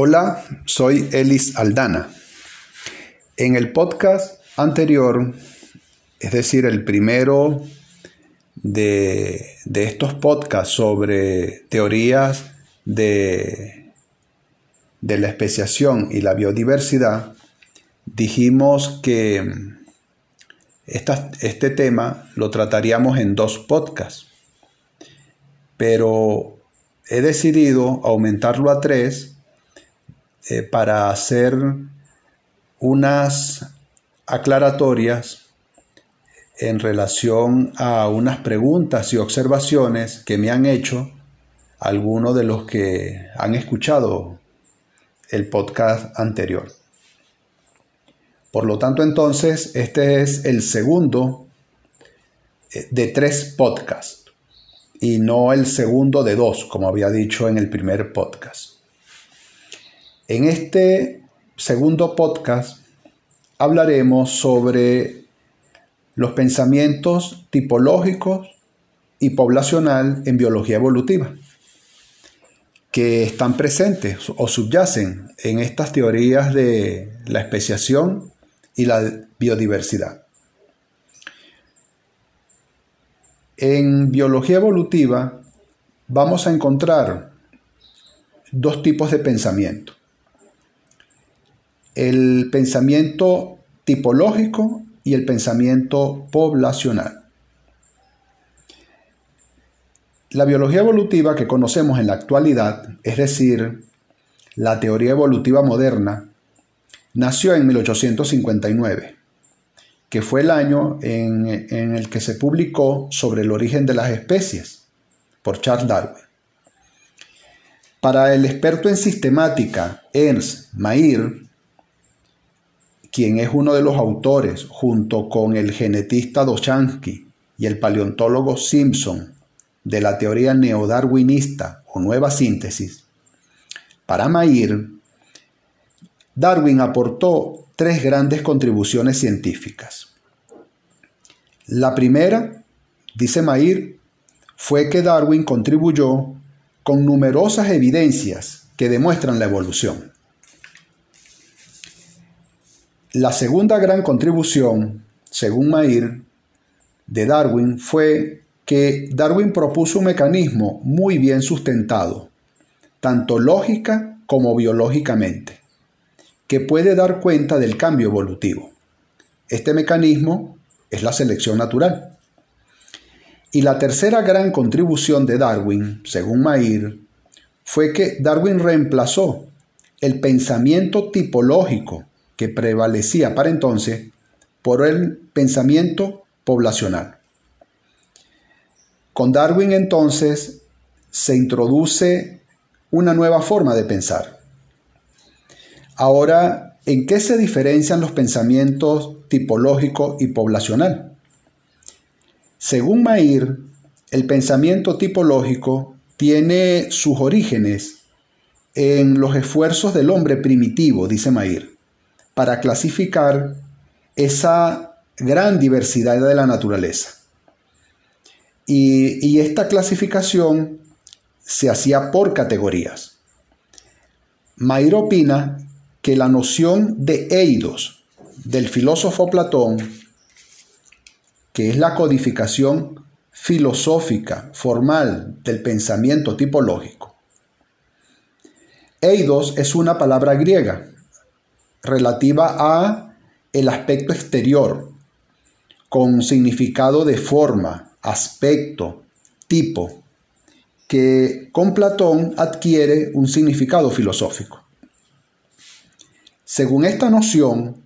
Hola, soy Elis Aldana. En el podcast anterior, es decir, el primero de, estos podcasts sobre teorías de, de la especiación y la biodiversidad, dijimos que este tema lo trataríamos en dos podcasts, pero he decidido aumentarlo a tres eh, para hacer unas aclaratorias en relación a unas preguntas y observaciones que me han hecho algunos de los que han escuchado el podcast anterior. Por lo tanto, entonces, este es el segundo eh, de tres podcasts y no el segundo de dos, como había dicho en el primer podcast. En este segundo podcast hablaremos sobre los pensamientos tipológicos y poblacional en biología evolutiva, que están presentes o subyacen en estas teorías de la especiación y la biodiversidad. En biología evolutiva vamos a encontrar dos tipos de pensamiento el pensamiento tipológico y el pensamiento poblacional. La biología evolutiva que conocemos en la actualidad, es decir, la teoría evolutiva moderna, nació en 1859, que fue el año en, el que se publicó sobre el origen de las especies por Charles Darwin. Para el experto en sistemática Ernst Mayr, quien es uno de los autores, junto con el genetista Dochansky y el paleontólogo Simpson, de la teoría neodarwinista o nueva síntesis, para Mayr, Darwin aportó tres grandes contribuciones científicas. La primera, dice Mayr, fue que Darwin contribuyó con numerosas evidencias que demuestran la evolución. La segunda gran contribución, según Mayr, de Darwin fue que Darwin propuso un mecanismo muy bien sustentado, tanto lógica como biológicamente, que puede dar cuenta del cambio evolutivo. Este mecanismo es la selección natural. Y la tercera gran contribución de Darwin, según Mayr, fue que Darwin reemplazó el pensamiento tipológico que prevalecía para entonces por el pensamiento poblacional. Con Darwin entonces se introduce una nueva forma de pensar. Ahora, ¿en qué se diferencian los pensamientos tipológico y poblacional? Según Mayr, el pensamiento tipológico tiene sus orígenes en los esfuerzos del hombre primitivo, dice Mayr, para clasificar esa gran diversidad de la naturaleza. Y, esta clasificación se hacía por categorías. Mayr opina que la noción de eidos del filósofo Platón, que es la codificación filosófica formal del pensamiento tipológico, eidos es una palabra griega relativa a el aspecto exterior, con significado de forma, aspecto, tipo, que con Platón adquiere un significado filosófico. Según esta noción,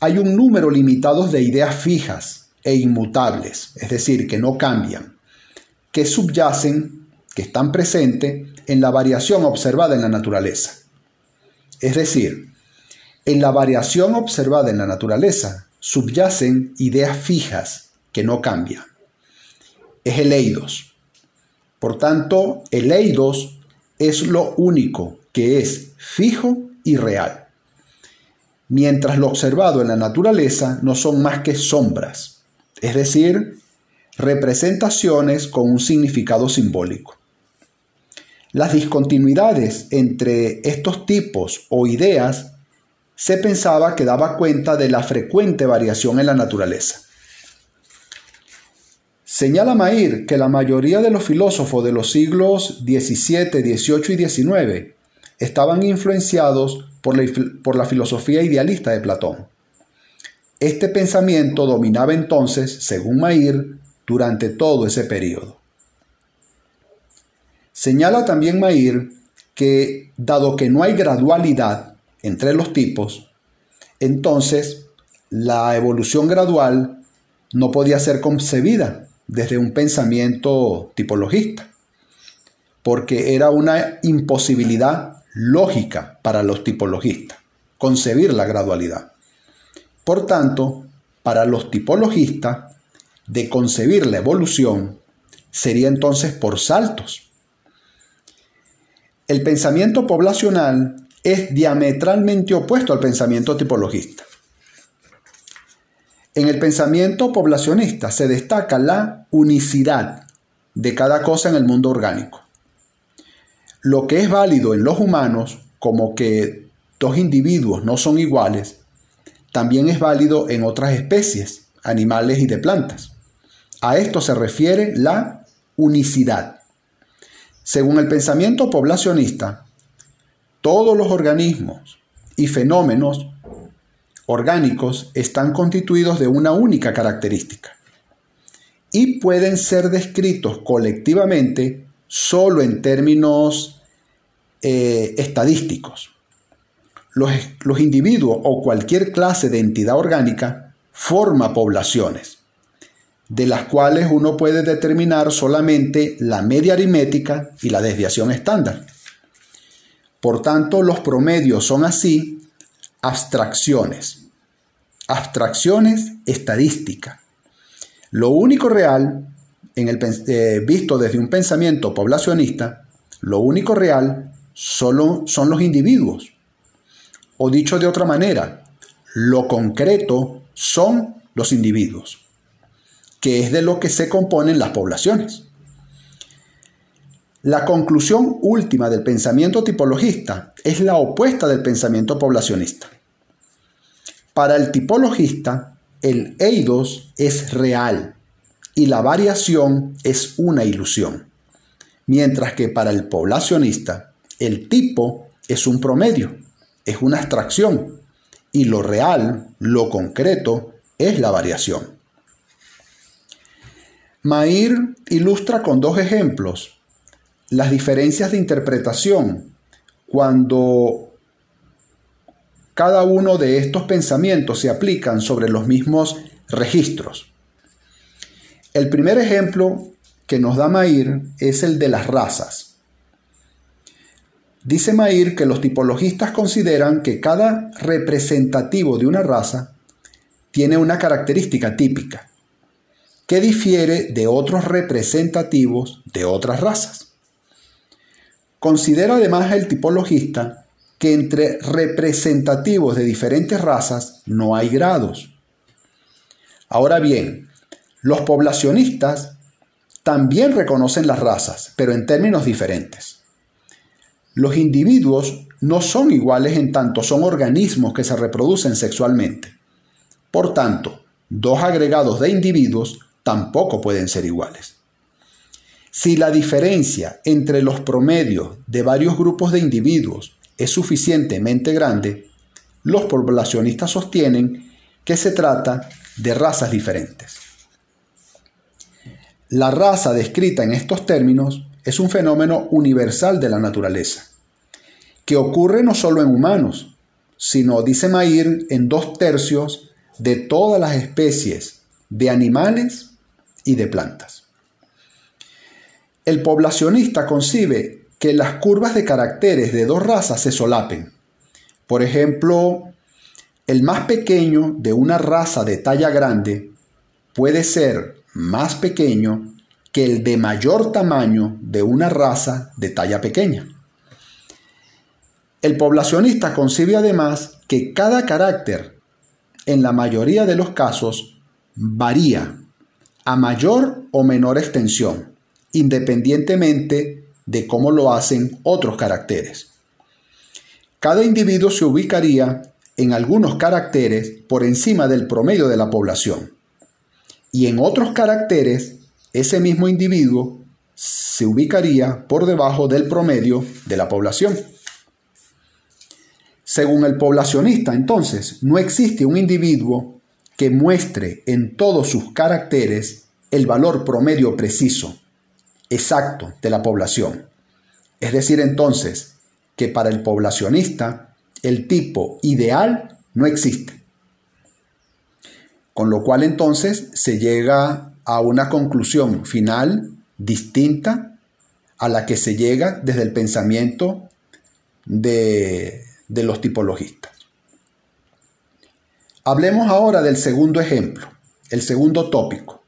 hay un número limitado de ideas fijas e inmutables, es decir, que no cambian, que subyacen, que están presentes en la variación observada en la naturaleza. Es decir, en la variación observada en la naturaleza subyacen ideas fijas que no cambian. Es el eidos. Por tanto, el eidos es lo único que es fijo y real. Mientras lo observado en la naturaleza no son más que sombras, es decir, representaciones con un significado simbólico. las discontinuidades entre estos tipos o ideas se pensaba que daba cuenta de la frecuente variación en la naturaleza. Señala Mair que la mayoría de los filósofos de los siglos XVII, XVIII y XIX estaban influenciados por la, filosofía idealista de Platón. Este pensamiento dominaba entonces, según Mair, durante todo ese periodo. Señala también Mair que, dado que no hay gradualidad entre los tipos, entonces la evolución gradual no podía ser concebida desde un pensamiento tipologista, porque era una imposibilidad lógica para los tipologistas concebir la gradualidad. Por tanto, para los tipologistas, de concebir la evolución sería entonces por saltos. El pensamiento poblacional es diametralmente opuesto al pensamiento tipologista. En el pensamiento poblacionista se destaca la unicidad de cada cosa en el mundo orgánico. Lo que es válido en los humanos, como que dos individuos no son iguales, también es válido en otras especies, animales y de plantas. A esto se refiere la unicidad. Según el pensamiento poblacionista, todos los organismos y fenómenos orgánicos están constituidos de una única característica y pueden ser descritos colectivamente solo en términos eh, estadísticos los, individuos o cualquier clase de entidad orgánica forma poblaciones, de las cuales uno puede determinar solamente la media aritmética y la desviación estándar. Por tanto, los promedios son así abstracciones, abstracciones estadísticas. Lo único real, en el, eh, visto desde un pensamiento poblacionista, lo único real solo son los individuos, o dicho de otra manera, lo concreto son los individuos, que es de lo que se componen las poblaciones. La conclusión última del pensamiento tipologista es la opuesta del pensamiento poblacionista. Para el tipologista, el eidos es real y la variación es una ilusión, mientras que para el poblacionista, el tipo es un promedio es una abstracción y lo real, lo concreto, es la variación. Mair ilustra con dos ejemplos las diferencias de interpretación cuando cada uno de estos pensamientos se aplican sobre los mismos registros. El primer ejemplo que nos da Mair es el de las razas. Dice Mair que los tipologistas consideran que cada representativo de una raza tiene una característica típica que difiere de otros representativos de otras razas. Considera además el tipologista que entre representativos de diferentes razas no hay grados. Ahora bien, los poblacionistas también reconocen las razas, pero en términos diferentes. Los individuos no son iguales en tanto son organismos que se reproducen sexualmente. Por tanto, dos agregados de individuos tampoco pueden ser iguales. Si la diferencia entre los promedios de varios grupos de individuos es suficientemente grande, los poblacionistas sostienen que se trata de razas diferentes. La raza descrita en estos términos es un fenómeno universal de la naturaleza, que ocurre no solo en humanos, sino, dice Mair, en dos tercios de todas las especies de animales y de plantas. El poblacionista concibe que las curvas de caracteres de dos razas se solapen. Por ejemplo, el más pequeño de una raza de talla grande puede ser más pequeño que el de mayor tamaño de una raza de talla pequeña. El poblacionista concibe además que cada carácter, en la mayoría de los casos, varía a mayor o menor extensión, independientemente de cómo lo hacen otros caracteres. Cada individuo se ubicaría en algunos caracteres por encima del promedio de la población. Y en otros caracteres, ese mismo individuo se ubicaría por debajo del promedio de la población. Según el poblacionista, entonces, no existe un individuo que muestre en todos sus caracteres el valor promedio preciso, exacto de la población. Es decir, entonces, que para el poblacionista el tipo ideal no existe. Con lo cual entonces se llega a una conclusión final distinta a la que se llega desde el pensamiento de, los tipologistas. Hablemos ahora del segundo ejemplo, el segundo tópico,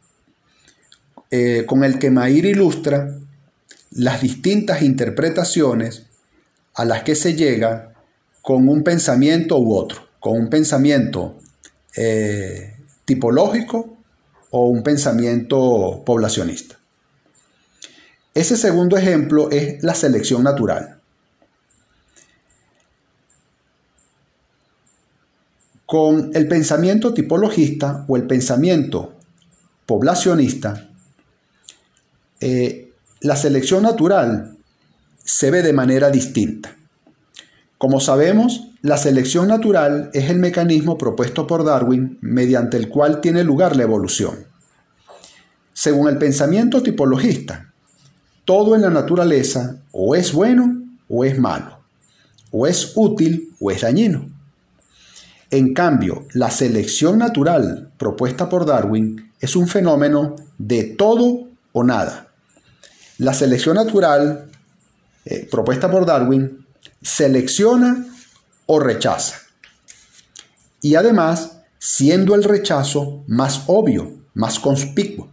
eh, con el que Mair ilustra las distintas interpretaciones a las que se llega con un pensamiento u otro, con un pensamiento eh, tipológico o un pensamiento poblacionista. Ese segundo ejemplo es la selección natural. Con el pensamiento tipologista o el pensamiento poblacionista, eh, la selección natural se ve de manera distinta. Como sabemos, la selección natural es el mecanismo propuesto por Darwin mediante el cual tiene lugar la evolución. Según el pensamiento tipologista, todo en la naturaleza o es bueno o es malo, o es útil o es dañino. En cambio, la selección natural propuesta por Darwin es un fenómeno de todo o nada. La selección natural eh, propuesta por Darwin selecciona o rechaza. Y además, siendo el rechazo más obvio, más conspicuo.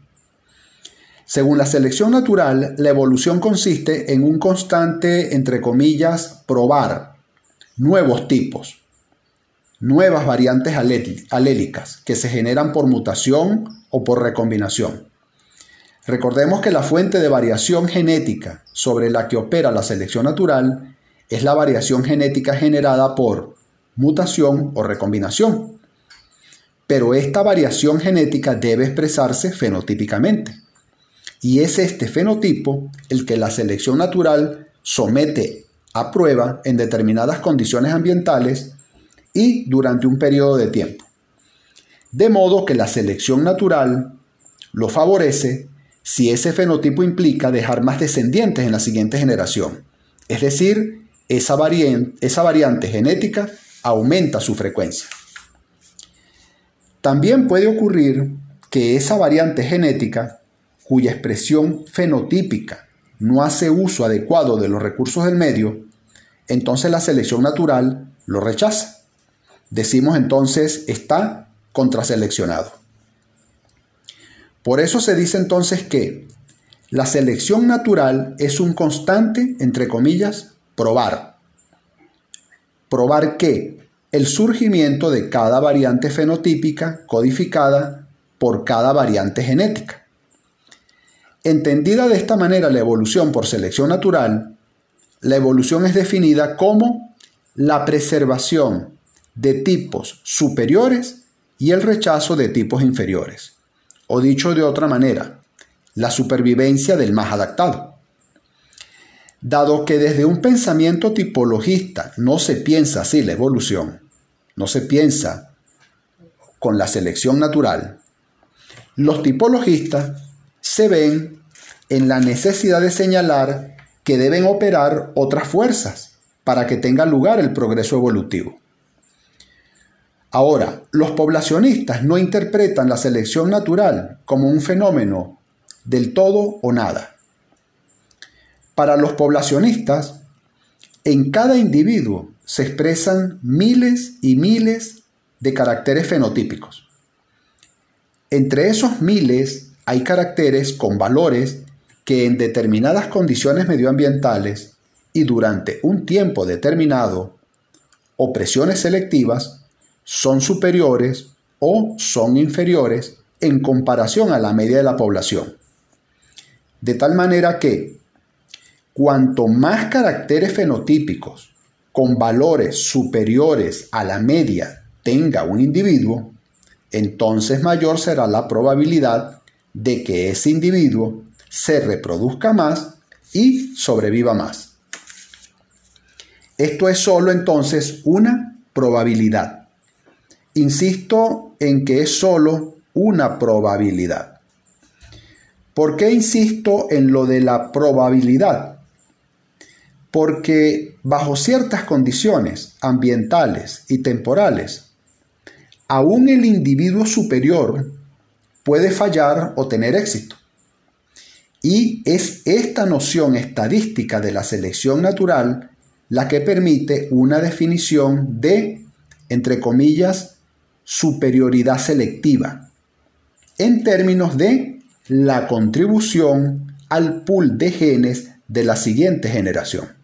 Según la selección natural, la evolución consiste en un constante, entre comillas, probar nuevos tipos, nuevas variantes alélicas que se generan por mutación o por recombinación. Recordemos que la fuente de variación genética sobre la que opera la selección natural es la variación genética generada por mutación o recombinación. Pero esta variación genética debe expresarse fenotípicamente. Y es este fenotipo el que la selección natural somete a prueba en determinadas condiciones ambientales y durante un periodo de tiempo. De modo que la selección natural lo favorece si ese fenotipo implica dejar más descendientes en la siguiente generación. Es decir, esa variante, genética aumenta su frecuencia. También puede ocurrir que esa variante genética, cuya expresión fenotípica no hace uso adecuado de los recursos del medio, entonces la selección natural lo rechaza. Decimos entonces está contraseleccionado. Por eso se dice entonces que la selección natural es un constante, entre comillas, probar. Probar que el surgimiento de cada variante fenotípica codificada por cada variante genética. Entendida de esta manera la evolución por selección natural, la evolución es definida como la preservación de tipos superiores y el rechazo de tipos inferiores o dicho de otra manera, la supervivencia del más adaptado. Dado que desde un pensamiento tipologista no se piensa así la evolución, no se piensa con la selección natural, los tipologistas se ven en la necesidad de señalar que deben operar otras fuerzas para que tenga lugar el progreso evolutivo. Ahora, los poblacionistas no interpretan la selección natural como un fenómeno del todo o nada. Para los poblacionistas, en cada individuo se expresan miles y miles de caracteres fenotípicos. Entre esos miles hay caracteres con valores que en determinadas condiciones medioambientales y durante un tiempo determinado o presiones selectivas son superiores o son inferiores en comparación a la media de la población. De tal manera que cuanto más caracteres fenotípicos con valores superiores a la media tenga un individuo, entonces mayor será la probabilidad de que ese individuo se reproduzca más y sobreviva más. Esto es solo entonces una probabilidad. Insisto en que es solo una probabilidad. ¿Por qué insisto en lo de la probabilidad? Porque bajo ciertas condiciones ambientales y temporales, aún el individuo superior puede fallar o tener éxito. Y es esta noción estadística de la selección natural la que permite una definición de, entre comillas, superioridad selectiva, en términos de la contribución al pool de genes de la siguiente generación.